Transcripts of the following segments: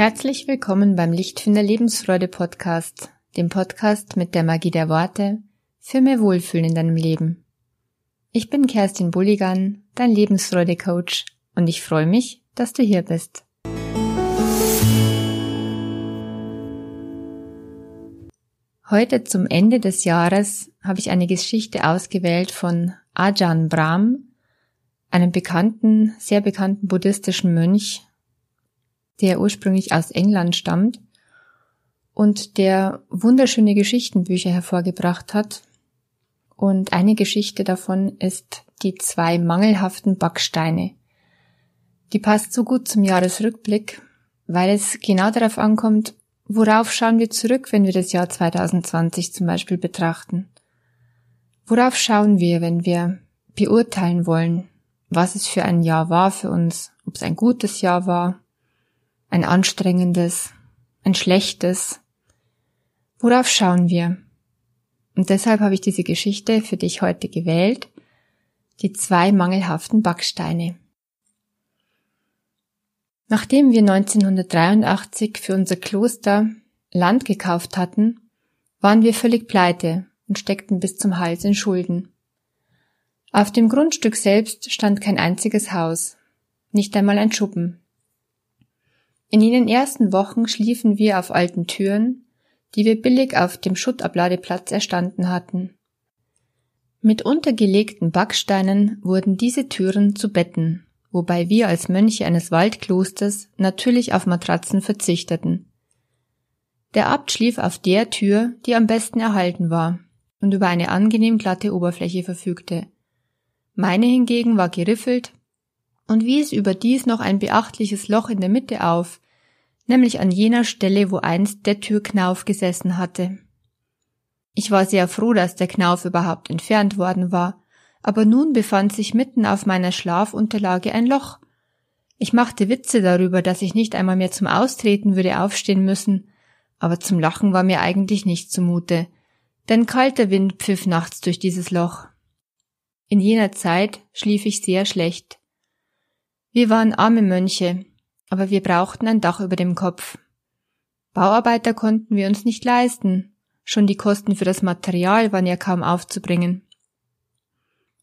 Herzlich willkommen beim Lichtfinder Lebensfreude Podcast, dem Podcast mit der Magie der Worte für mehr Wohlfühlen in deinem Leben. Ich bin Kerstin Bulligan, dein Lebensfreude Coach und ich freue mich, dass du hier bist. Heute zum Ende des Jahres habe ich eine Geschichte ausgewählt von Ajahn Brahm, einem bekannten, sehr bekannten buddhistischen Mönch der ursprünglich aus England stammt und der wunderschöne Geschichtenbücher hervorgebracht hat. Und eine Geschichte davon ist die zwei mangelhaften Backsteine. Die passt so gut zum Jahresrückblick, weil es genau darauf ankommt, worauf schauen wir zurück, wenn wir das Jahr 2020 zum Beispiel betrachten. Worauf schauen wir, wenn wir beurteilen wollen, was es für ein Jahr war für uns, ob es ein gutes Jahr war ein anstrengendes, ein schlechtes. Worauf schauen wir? Und deshalb habe ich diese Geschichte für dich heute gewählt, die zwei mangelhaften Backsteine. Nachdem wir 1983 für unser Kloster Land gekauft hatten, waren wir völlig pleite und steckten bis zum Hals in Schulden. Auf dem Grundstück selbst stand kein einziges Haus, nicht einmal ein Schuppen. In jenen ersten Wochen schliefen wir auf alten Türen, die wir billig auf dem Schuttabladeplatz erstanden hatten. Mit untergelegten Backsteinen wurden diese Türen zu Betten, wobei wir als Mönche eines Waldklosters natürlich auf Matratzen verzichteten. Der Abt schlief auf der Tür, die am besten erhalten war und über eine angenehm glatte Oberfläche verfügte. Meine hingegen war geriffelt und wies überdies noch ein beachtliches Loch in der Mitte auf, nämlich an jener Stelle, wo einst der Türknauf gesessen hatte. Ich war sehr froh, dass der Knauf überhaupt entfernt worden war, aber nun befand sich mitten auf meiner Schlafunterlage ein Loch. Ich machte Witze darüber, dass ich nicht einmal mehr zum Austreten würde aufstehen müssen, aber zum Lachen war mir eigentlich nicht zumute, denn kalter Wind pfiff nachts durch dieses Loch. In jener Zeit schlief ich sehr schlecht. Wir waren arme Mönche, aber wir brauchten ein Dach über dem Kopf. Bauarbeiter konnten wir uns nicht leisten, schon die Kosten für das Material waren ja kaum aufzubringen.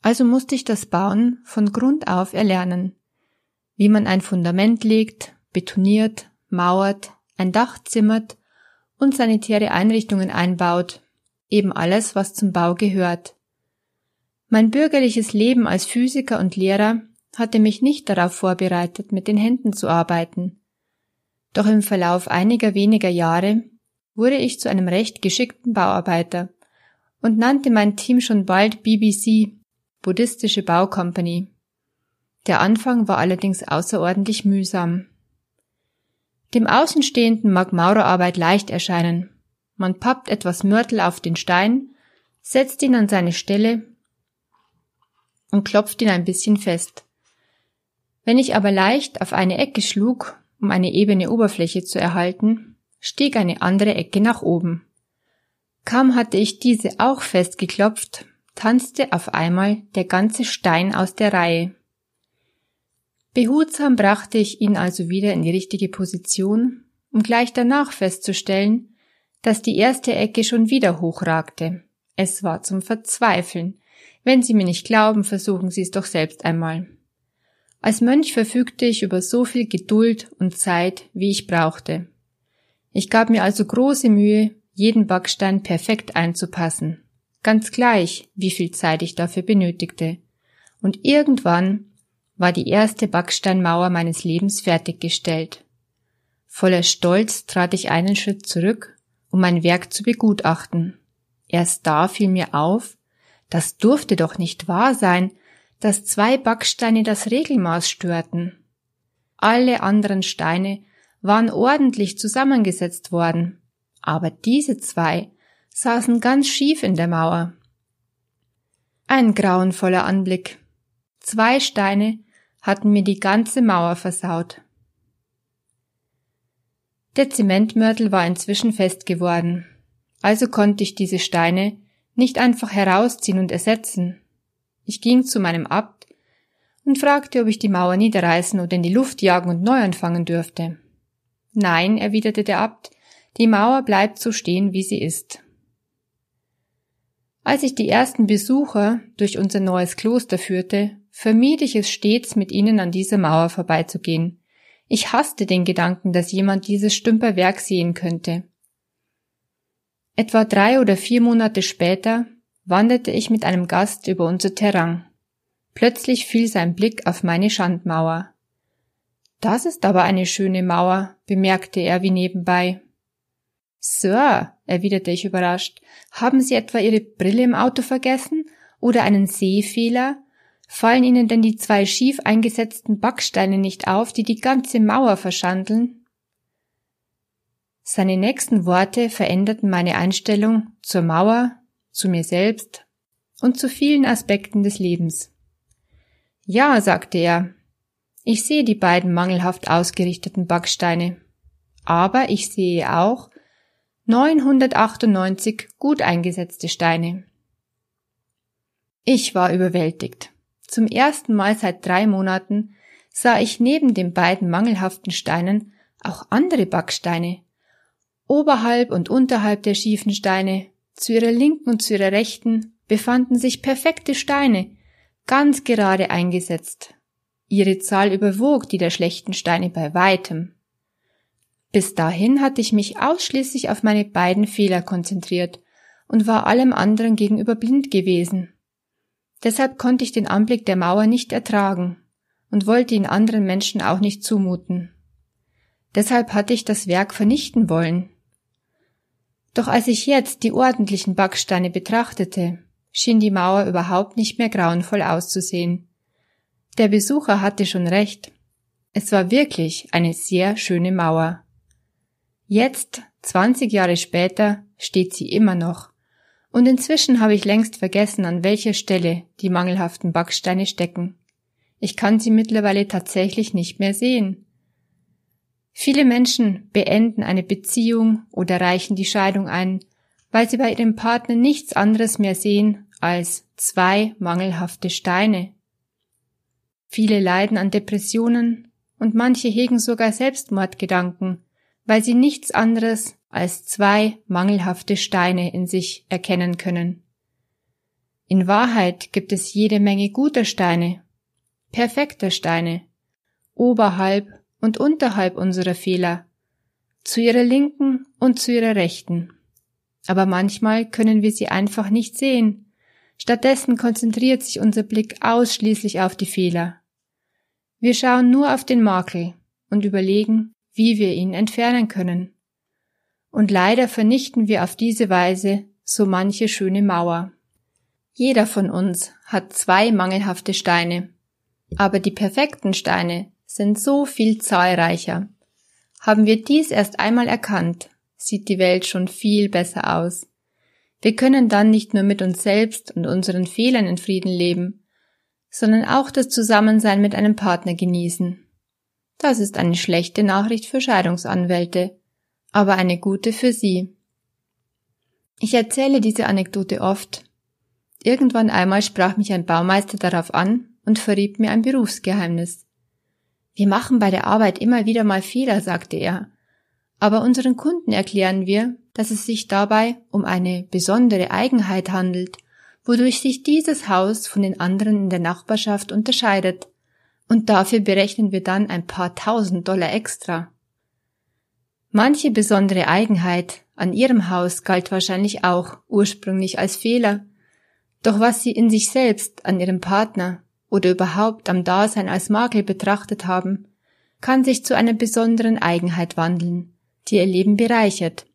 Also musste ich das Bauen von Grund auf erlernen, wie man ein Fundament legt, betoniert, mauert, ein Dach zimmert und sanitäre Einrichtungen einbaut, eben alles, was zum Bau gehört. Mein bürgerliches Leben als Physiker und Lehrer hatte mich nicht darauf vorbereitet, mit den Händen zu arbeiten. Doch im Verlauf einiger weniger Jahre wurde ich zu einem recht geschickten Bauarbeiter und nannte mein Team schon bald BBC, Buddhistische Baucompany. Der Anfang war allerdings außerordentlich mühsam. Dem Außenstehenden mag Maurerarbeit leicht erscheinen. Man pappt etwas Mörtel auf den Stein, setzt ihn an seine Stelle und klopft ihn ein bisschen fest. Wenn ich aber leicht auf eine Ecke schlug, um eine ebene Oberfläche zu erhalten, stieg eine andere Ecke nach oben. Kaum hatte ich diese auch festgeklopft, tanzte auf einmal der ganze Stein aus der Reihe. Behutsam brachte ich ihn also wieder in die richtige Position, um gleich danach festzustellen, dass die erste Ecke schon wieder hochragte. Es war zum Verzweifeln. Wenn Sie mir nicht glauben, versuchen Sie es doch selbst einmal. Als Mönch verfügte ich über so viel Geduld und Zeit, wie ich brauchte. Ich gab mir also große Mühe, jeden Backstein perfekt einzupassen, ganz gleich, wie viel Zeit ich dafür benötigte. Und irgendwann war die erste Backsteinmauer meines Lebens fertiggestellt. Voller Stolz trat ich einen Schritt zurück, um mein Werk zu begutachten. Erst da fiel mir auf, das durfte doch nicht wahr sein, dass zwei Backsteine das Regelmaß störten. Alle anderen Steine waren ordentlich zusammengesetzt worden, aber diese zwei saßen ganz schief in der Mauer. Ein grauenvoller Anblick. Zwei Steine hatten mir die ganze Mauer versaut. Der Zementmörtel war inzwischen fest geworden, also konnte ich diese Steine nicht einfach herausziehen und ersetzen. Ich ging zu meinem Abt und fragte, ob ich die Mauer niederreißen oder in die Luft jagen und neu anfangen dürfte. Nein, erwiderte der Abt, die Mauer bleibt so stehen, wie sie ist. Als ich die ersten Besucher durch unser neues Kloster führte, vermied ich es stets, mit ihnen an dieser Mauer vorbeizugehen. Ich hasste den Gedanken, dass jemand dieses Stümperwerk sehen könnte. Etwa drei oder vier Monate später wanderte ich mit einem Gast über unser Terrain. Plötzlich fiel sein Blick auf meine Schandmauer. Das ist aber eine schöne Mauer, bemerkte er wie nebenbei. Sir, erwiderte ich überrascht, haben Sie etwa Ihre Brille im Auto vergessen oder einen Sehfehler? Fallen Ihnen denn die zwei schief eingesetzten Backsteine nicht auf, die die ganze Mauer verschandeln? Seine nächsten Worte veränderten meine Einstellung zur Mauer, zu mir selbst und zu vielen Aspekten des Lebens. Ja, sagte er, ich sehe die beiden mangelhaft ausgerichteten Backsteine, aber ich sehe auch 998 gut eingesetzte Steine. Ich war überwältigt. Zum ersten Mal seit drei Monaten sah ich neben den beiden mangelhaften Steinen auch andere Backsteine, Oberhalb und unterhalb der schiefen Steine, zu ihrer linken und zu ihrer rechten, befanden sich perfekte Steine, ganz gerade eingesetzt. Ihre Zahl überwog die der schlechten Steine bei weitem. Bis dahin hatte ich mich ausschließlich auf meine beiden Fehler konzentriert und war allem anderen gegenüber blind gewesen. Deshalb konnte ich den Anblick der Mauer nicht ertragen und wollte ihn anderen Menschen auch nicht zumuten. Deshalb hatte ich das Werk vernichten wollen. Doch als ich jetzt die ordentlichen Backsteine betrachtete, schien die Mauer überhaupt nicht mehr grauenvoll auszusehen. Der Besucher hatte schon recht. Es war wirklich eine sehr schöne Mauer. Jetzt, 20 Jahre später, steht sie immer noch. Und inzwischen habe ich längst vergessen, an welcher Stelle die mangelhaften Backsteine stecken. Ich kann sie mittlerweile tatsächlich nicht mehr sehen. Viele Menschen beenden eine Beziehung oder reichen die Scheidung ein, weil sie bei ihrem Partner nichts anderes mehr sehen als zwei mangelhafte Steine. Viele leiden an Depressionen und manche hegen sogar Selbstmordgedanken, weil sie nichts anderes als zwei mangelhafte Steine in sich erkennen können. In Wahrheit gibt es jede Menge guter Steine, perfekter Steine, oberhalb und unterhalb unserer Fehler, zu ihrer linken und zu ihrer rechten. Aber manchmal können wir sie einfach nicht sehen. Stattdessen konzentriert sich unser Blick ausschließlich auf die Fehler. Wir schauen nur auf den Makel und überlegen, wie wir ihn entfernen können. Und leider vernichten wir auf diese Weise so manche schöne Mauer. Jeder von uns hat zwei mangelhafte Steine, aber die perfekten Steine sind so viel zahlreicher. Haben wir dies erst einmal erkannt, sieht die Welt schon viel besser aus. Wir können dann nicht nur mit uns selbst und unseren Fehlern in Frieden leben, sondern auch das Zusammensein mit einem Partner genießen. Das ist eine schlechte Nachricht für Scheidungsanwälte, aber eine gute für Sie. Ich erzähle diese Anekdote oft. Irgendwann einmal sprach mich ein Baumeister darauf an und verriet mir ein Berufsgeheimnis. Wir machen bei der Arbeit immer wieder mal Fehler, sagte er. Aber unseren Kunden erklären wir, dass es sich dabei um eine besondere Eigenheit handelt, wodurch sich dieses Haus von den anderen in der Nachbarschaft unterscheidet. Und dafür berechnen wir dann ein paar tausend Dollar extra. Manche besondere Eigenheit an ihrem Haus galt wahrscheinlich auch ursprünglich als Fehler. Doch was sie in sich selbst, an ihrem Partner oder überhaupt am Dasein als Makel betrachtet haben, kann sich zu einer besonderen Eigenheit wandeln, die ihr Leben bereichert.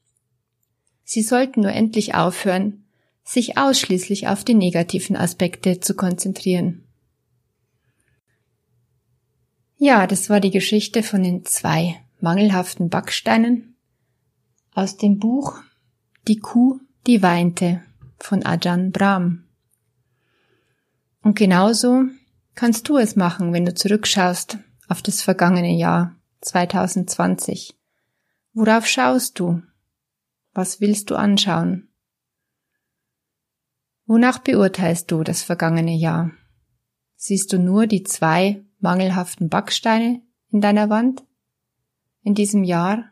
Sie sollten nur endlich aufhören, sich ausschließlich auf die negativen Aspekte zu konzentrieren. Ja, das war die Geschichte von den zwei mangelhaften Backsteinen aus dem Buch Die Kuh, die weinte von Ajahn Brahm. Und genauso kannst du es machen, wenn du zurückschaust auf das vergangene Jahr 2020? Worauf schaust du? Was willst du anschauen? Wonach beurteilst du das vergangene Jahr? Siehst du nur die zwei mangelhaften Backsteine in deiner Wand in diesem Jahr?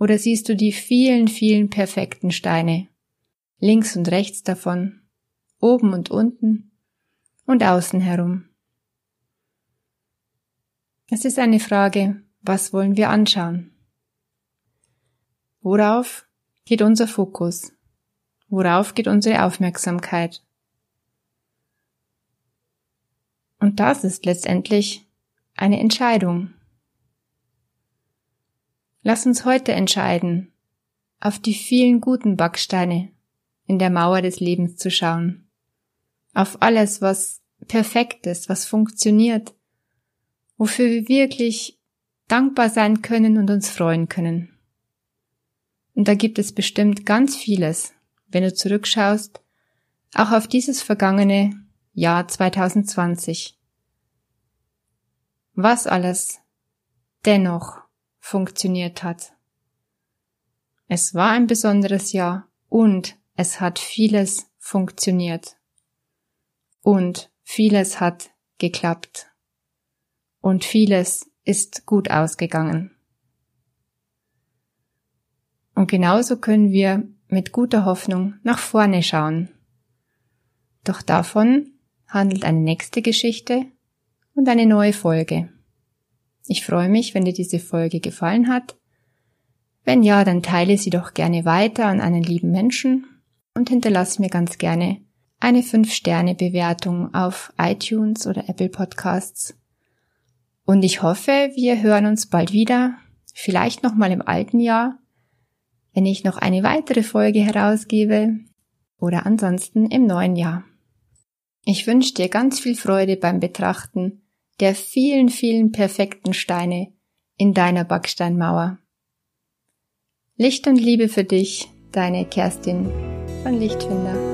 Oder siehst du die vielen, vielen perfekten Steine, links und rechts davon, oben und unten und außen herum? Es ist eine Frage, was wollen wir anschauen? Worauf geht unser Fokus? Worauf geht unsere Aufmerksamkeit? Und das ist letztendlich eine Entscheidung. Lass uns heute entscheiden, auf die vielen guten Backsteine in der Mauer des Lebens zu schauen, auf alles, was perfekt ist, was funktioniert, wofür wir wirklich dankbar sein können und uns freuen können. Und da gibt es bestimmt ganz vieles, wenn du zurückschaust, auch auf dieses vergangene Jahr 2020. Was alles dennoch funktioniert hat. Es war ein besonderes Jahr und es hat vieles funktioniert. Und vieles hat geklappt. Und vieles ist gut ausgegangen. Und genauso können wir mit guter Hoffnung nach vorne schauen. Doch davon handelt eine nächste Geschichte und eine neue Folge. Ich freue mich, wenn dir diese Folge gefallen hat. Wenn ja, dann teile sie doch gerne weiter an einen lieben Menschen und hinterlasse mir ganz gerne eine 5-Sterne-Bewertung auf iTunes oder Apple Podcasts. Und ich hoffe, wir hören uns bald wieder, vielleicht nochmal im alten Jahr, wenn ich noch eine weitere Folge herausgebe oder ansonsten im neuen Jahr. Ich wünsche dir ganz viel Freude beim Betrachten der vielen, vielen perfekten Steine in deiner Backsteinmauer. Licht und Liebe für dich, deine Kerstin von Lichtfinder.